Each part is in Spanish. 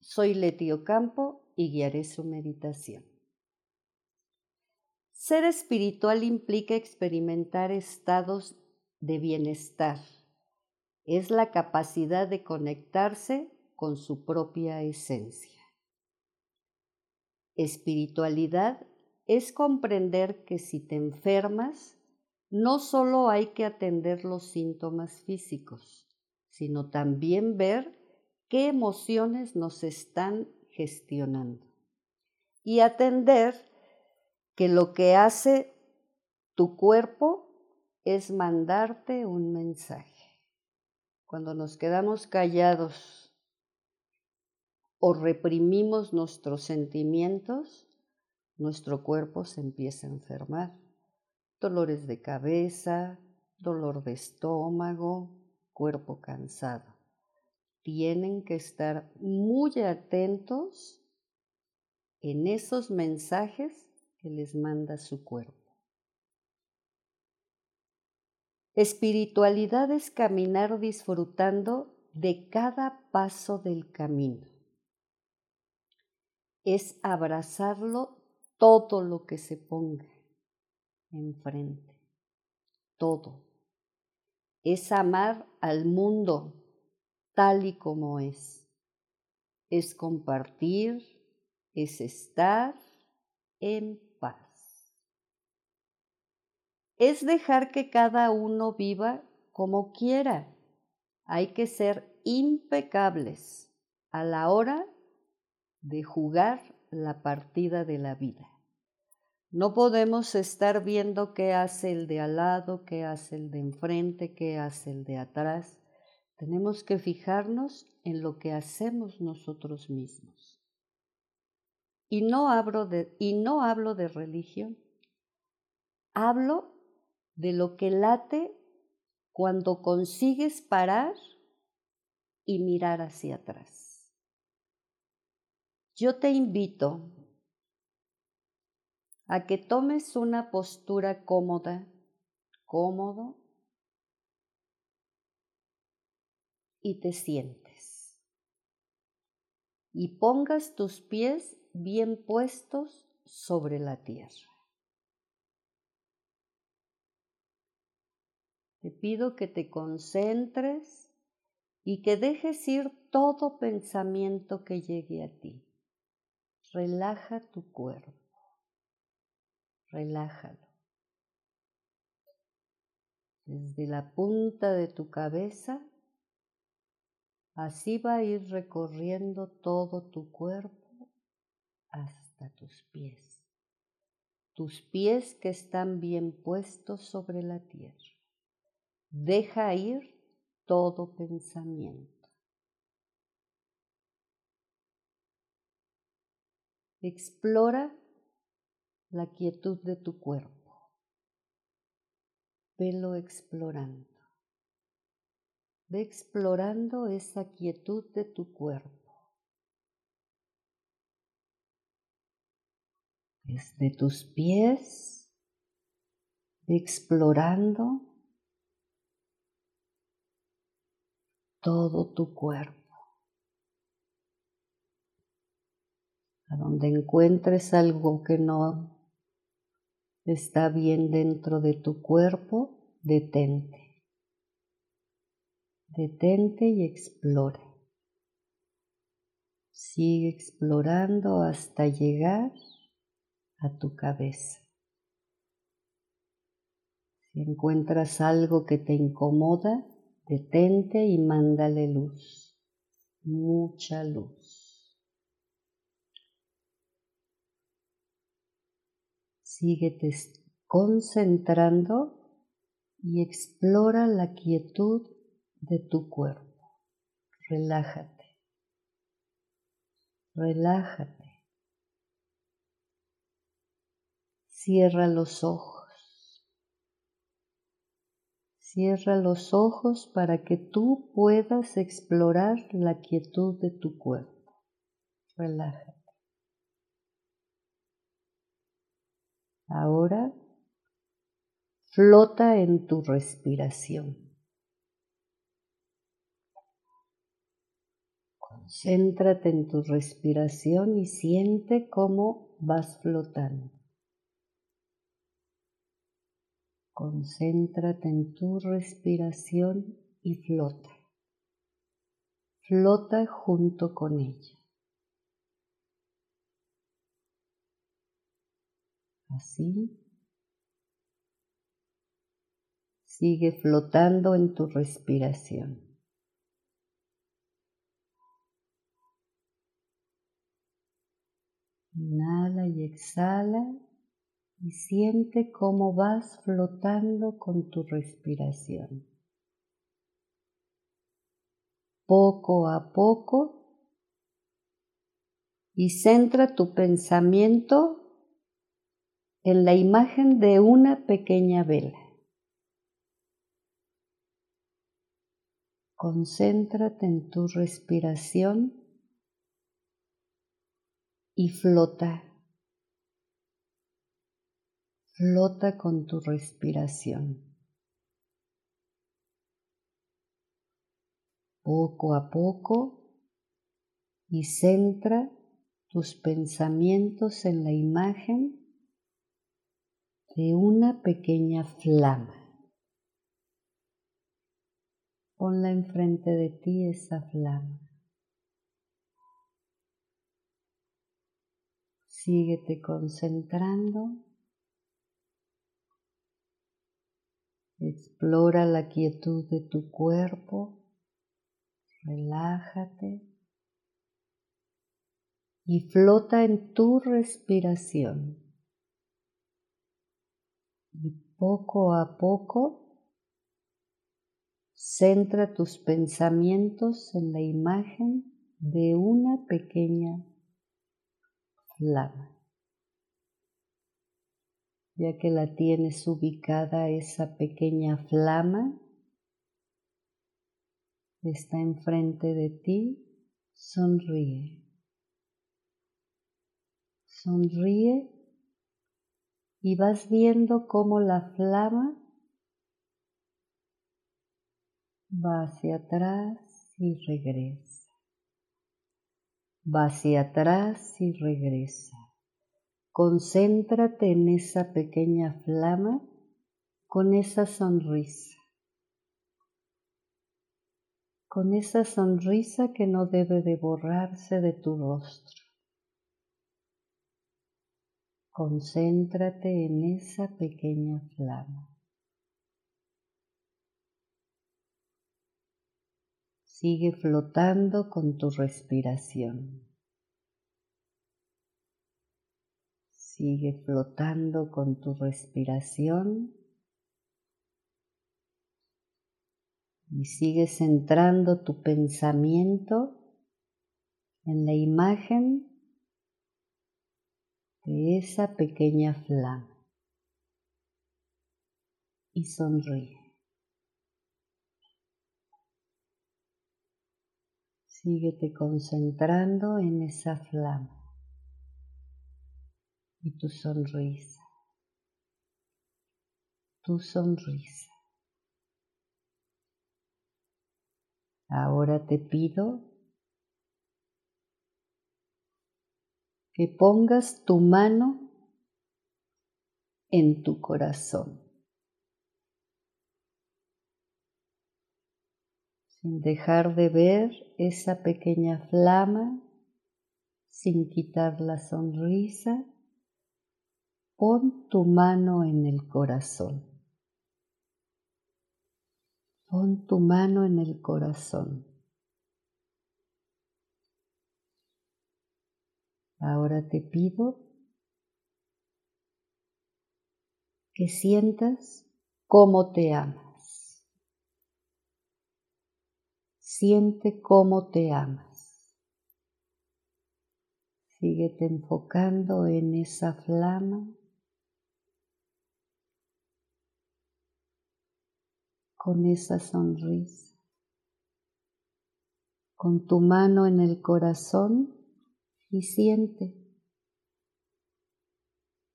Soy Leti Ocampo y guiaré su meditación. Ser espiritual implica experimentar estados de bienestar. Es la capacidad de conectarse con su propia esencia. Espiritualidad es comprender que si te enfermas, no solo hay que atender los síntomas físicos, sino también ver qué emociones nos están gestionando y atender que lo que hace tu cuerpo es mandarte un mensaje. Cuando nos quedamos callados o reprimimos nuestros sentimientos, nuestro cuerpo se empieza a enfermar. Dolores de cabeza, dolor de estómago, cuerpo cansado. Tienen que estar muy atentos en esos mensajes que les manda su cuerpo. Espiritualidad es caminar disfrutando de cada paso del camino. Es abrazarlo todo lo que se ponga enfrente, todo. Es amar al mundo tal y como es. Es compartir, es estar en paz. Es dejar que cada uno viva como quiera. Hay que ser impecables a la hora de jugar la partida de la vida. No podemos estar viendo qué hace el de al lado, qué hace el de enfrente, qué hace el de atrás. Tenemos que fijarnos en lo que hacemos nosotros mismos. Y no hablo de, y no hablo de religión, hablo de lo que late cuando consigues parar y mirar hacia atrás. Yo te invito a que tomes una postura cómoda, cómodo, y te sientes. Y pongas tus pies bien puestos sobre la tierra. Te pido que te concentres y que dejes ir todo pensamiento que llegue a ti relaja tu cuerpo, relájalo. Desde la punta de tu cabeza, así va a ir recorriendo todo tu cuerpo hasta tus pies. Tus pies que están bien puestos sobre la tierra. Deja ir todo pensamiento. Explora la quietud de tu cuerpo. Velo explorando. Ve explorando esa quietud de tu cuerpo. Desde tus pies, ve explorando todo tu cuerpo. a donde encuentres algo que no está bien dentro de tu cuerpo, detente. Detente y explora. Sigue explorando hasta llegar a tu cabeza. Si encuentras algo que te incomoda, detente y mándale luz, mucha luz. Síguete concentrando y explora la quietud de tu cuerpo. Relájate. Relájate. Cierra los ojos. Cierra los ojos para que tú puedas explorar la quietud de tu cuerpo. Relájate. Ahora flota en tu respiración. Concéntrate en tu respiración y siente cómo vas flotando. Concéntrate en tu respiración y flota. Flota junto con ella. Así. Sigue flotando en tu respiración. Inhala y exhala y siente cómo vas flotando con tu respiración. Poco a poco y centra tu pensamiento en la imagen de una pequeña vela. Concéntrate en tu respiración y flota Flota con tu respiración. Poco a poco y centra tus pensamientos en la imagen de una pequeña flama. Ponla enfrente de ti esa flama. Síguete concentrando. Explora la quietud de tu cuerpo, relájate. Y flota en tu respiración. Y poco a poco centra tus pensamientos en la imagen de una pequeña flama ya que la tienes ubicada esa pequeña flama, está enfrente de ti, sonríe. Sonríe y vas viendo cómo la flama va hacia atrás y regresa. Va hacia atrás y regresa. Concéntrate en esa pequeña flama con esa sonrisa, con esa sonrisa que no debe de borrarse de tu rostro. Concéntrate en esa pequeña flama. Sigue flotando con tu respiración. Sigue flotando con tu respiración y sigue centrando tu pensamiento en la imagen de esa pequeña flama y sonríe. Síguete concentrando en esa flama y tu sonrisa, tu sonrisa. Ahora te pido que pongas tu mano en tu corazón, sin dejar de ver esa pequeña flama, sin quitar la sonrisa Pon tu mano en el corazón. Pon tu mano en el corazón. Ahora te pido que sientas cómo te amas. Siente cómo te amas. Síguete enfocando en esa flama. Con esa sonrisa. Con tu mano en el corazón y siente.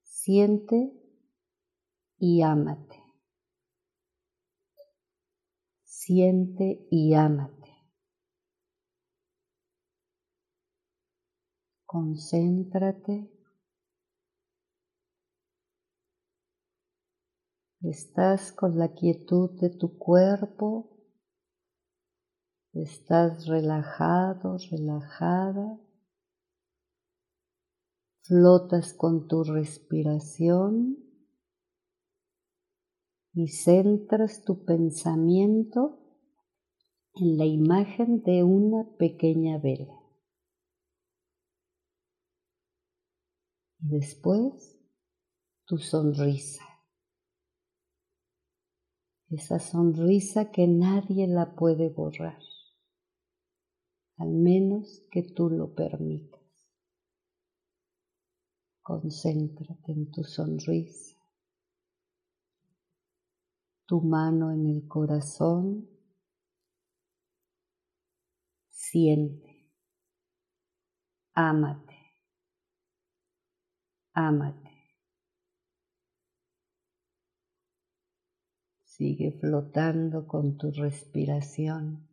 Siente y ámate. Siente y ámate. Concéntrate. Estás con la quietud de tu cuerpo. Estás relajado, relajada. Flotas con tu respiración y centras tu pensamiento en la imagen de una pequeña vela. Y después tu sonrisa. Esa sonrisa que nadie la puede borrar, al menos que tú lo permitas. Concéntrate en tu sonrisa, tu mano en el corazón, siente, ámate ámate. Sigue flotando con tu respiración.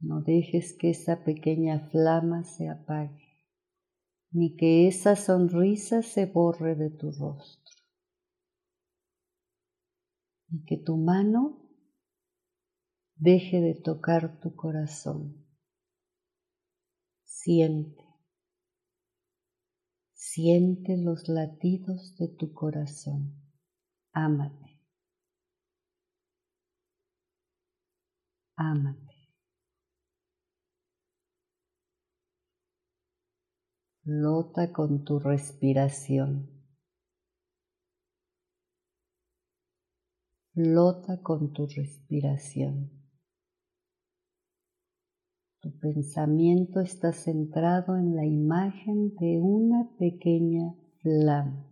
No dejes que esa pequeña flama se apague, ni que esa sonrisa se borre de tu rostro, ni que tu mano deje de tocar tu corazón. Siente Siente los latidos de tu corazón. Ámate. Ámate. Flota con tu respiración. Flota con tu respiración. Tu pensamiento está centrado en la imagen de una pequeña flama.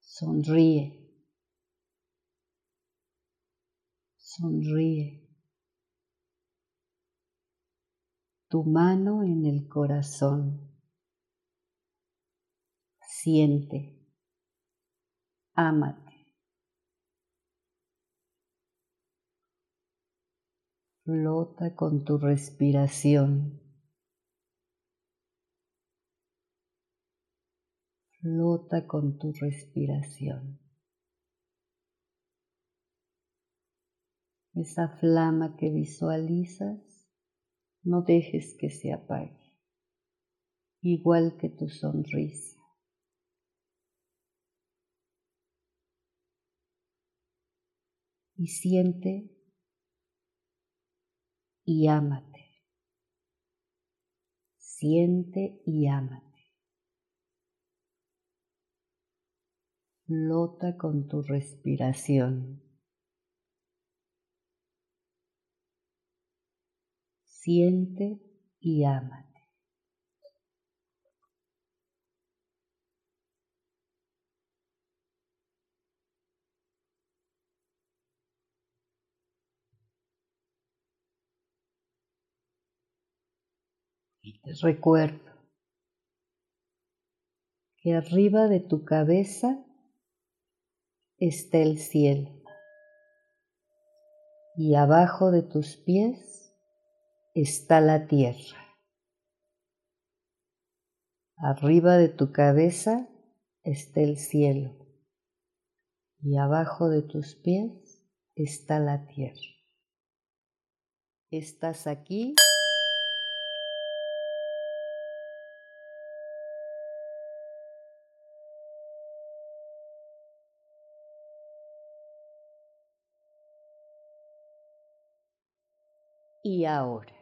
Sonríe. Sonríe. Tu mano en el corazón. Siente. Ámate. Flota con tu respiración. Flota con tu respiración. Esa flama que visualizas, no dejes que se apague, igual que tu sonrisa. Y siente y ámate. Siente y ámate. Flota con tu respiración. Siente y ámate. Recuerdo que arriba de tu cabeza está el cielo y abajo de tus pies está la tierra. Arriba de tu cabeza está el cielo y abajo de tus pies está la tierra. Estás aquí y ahora.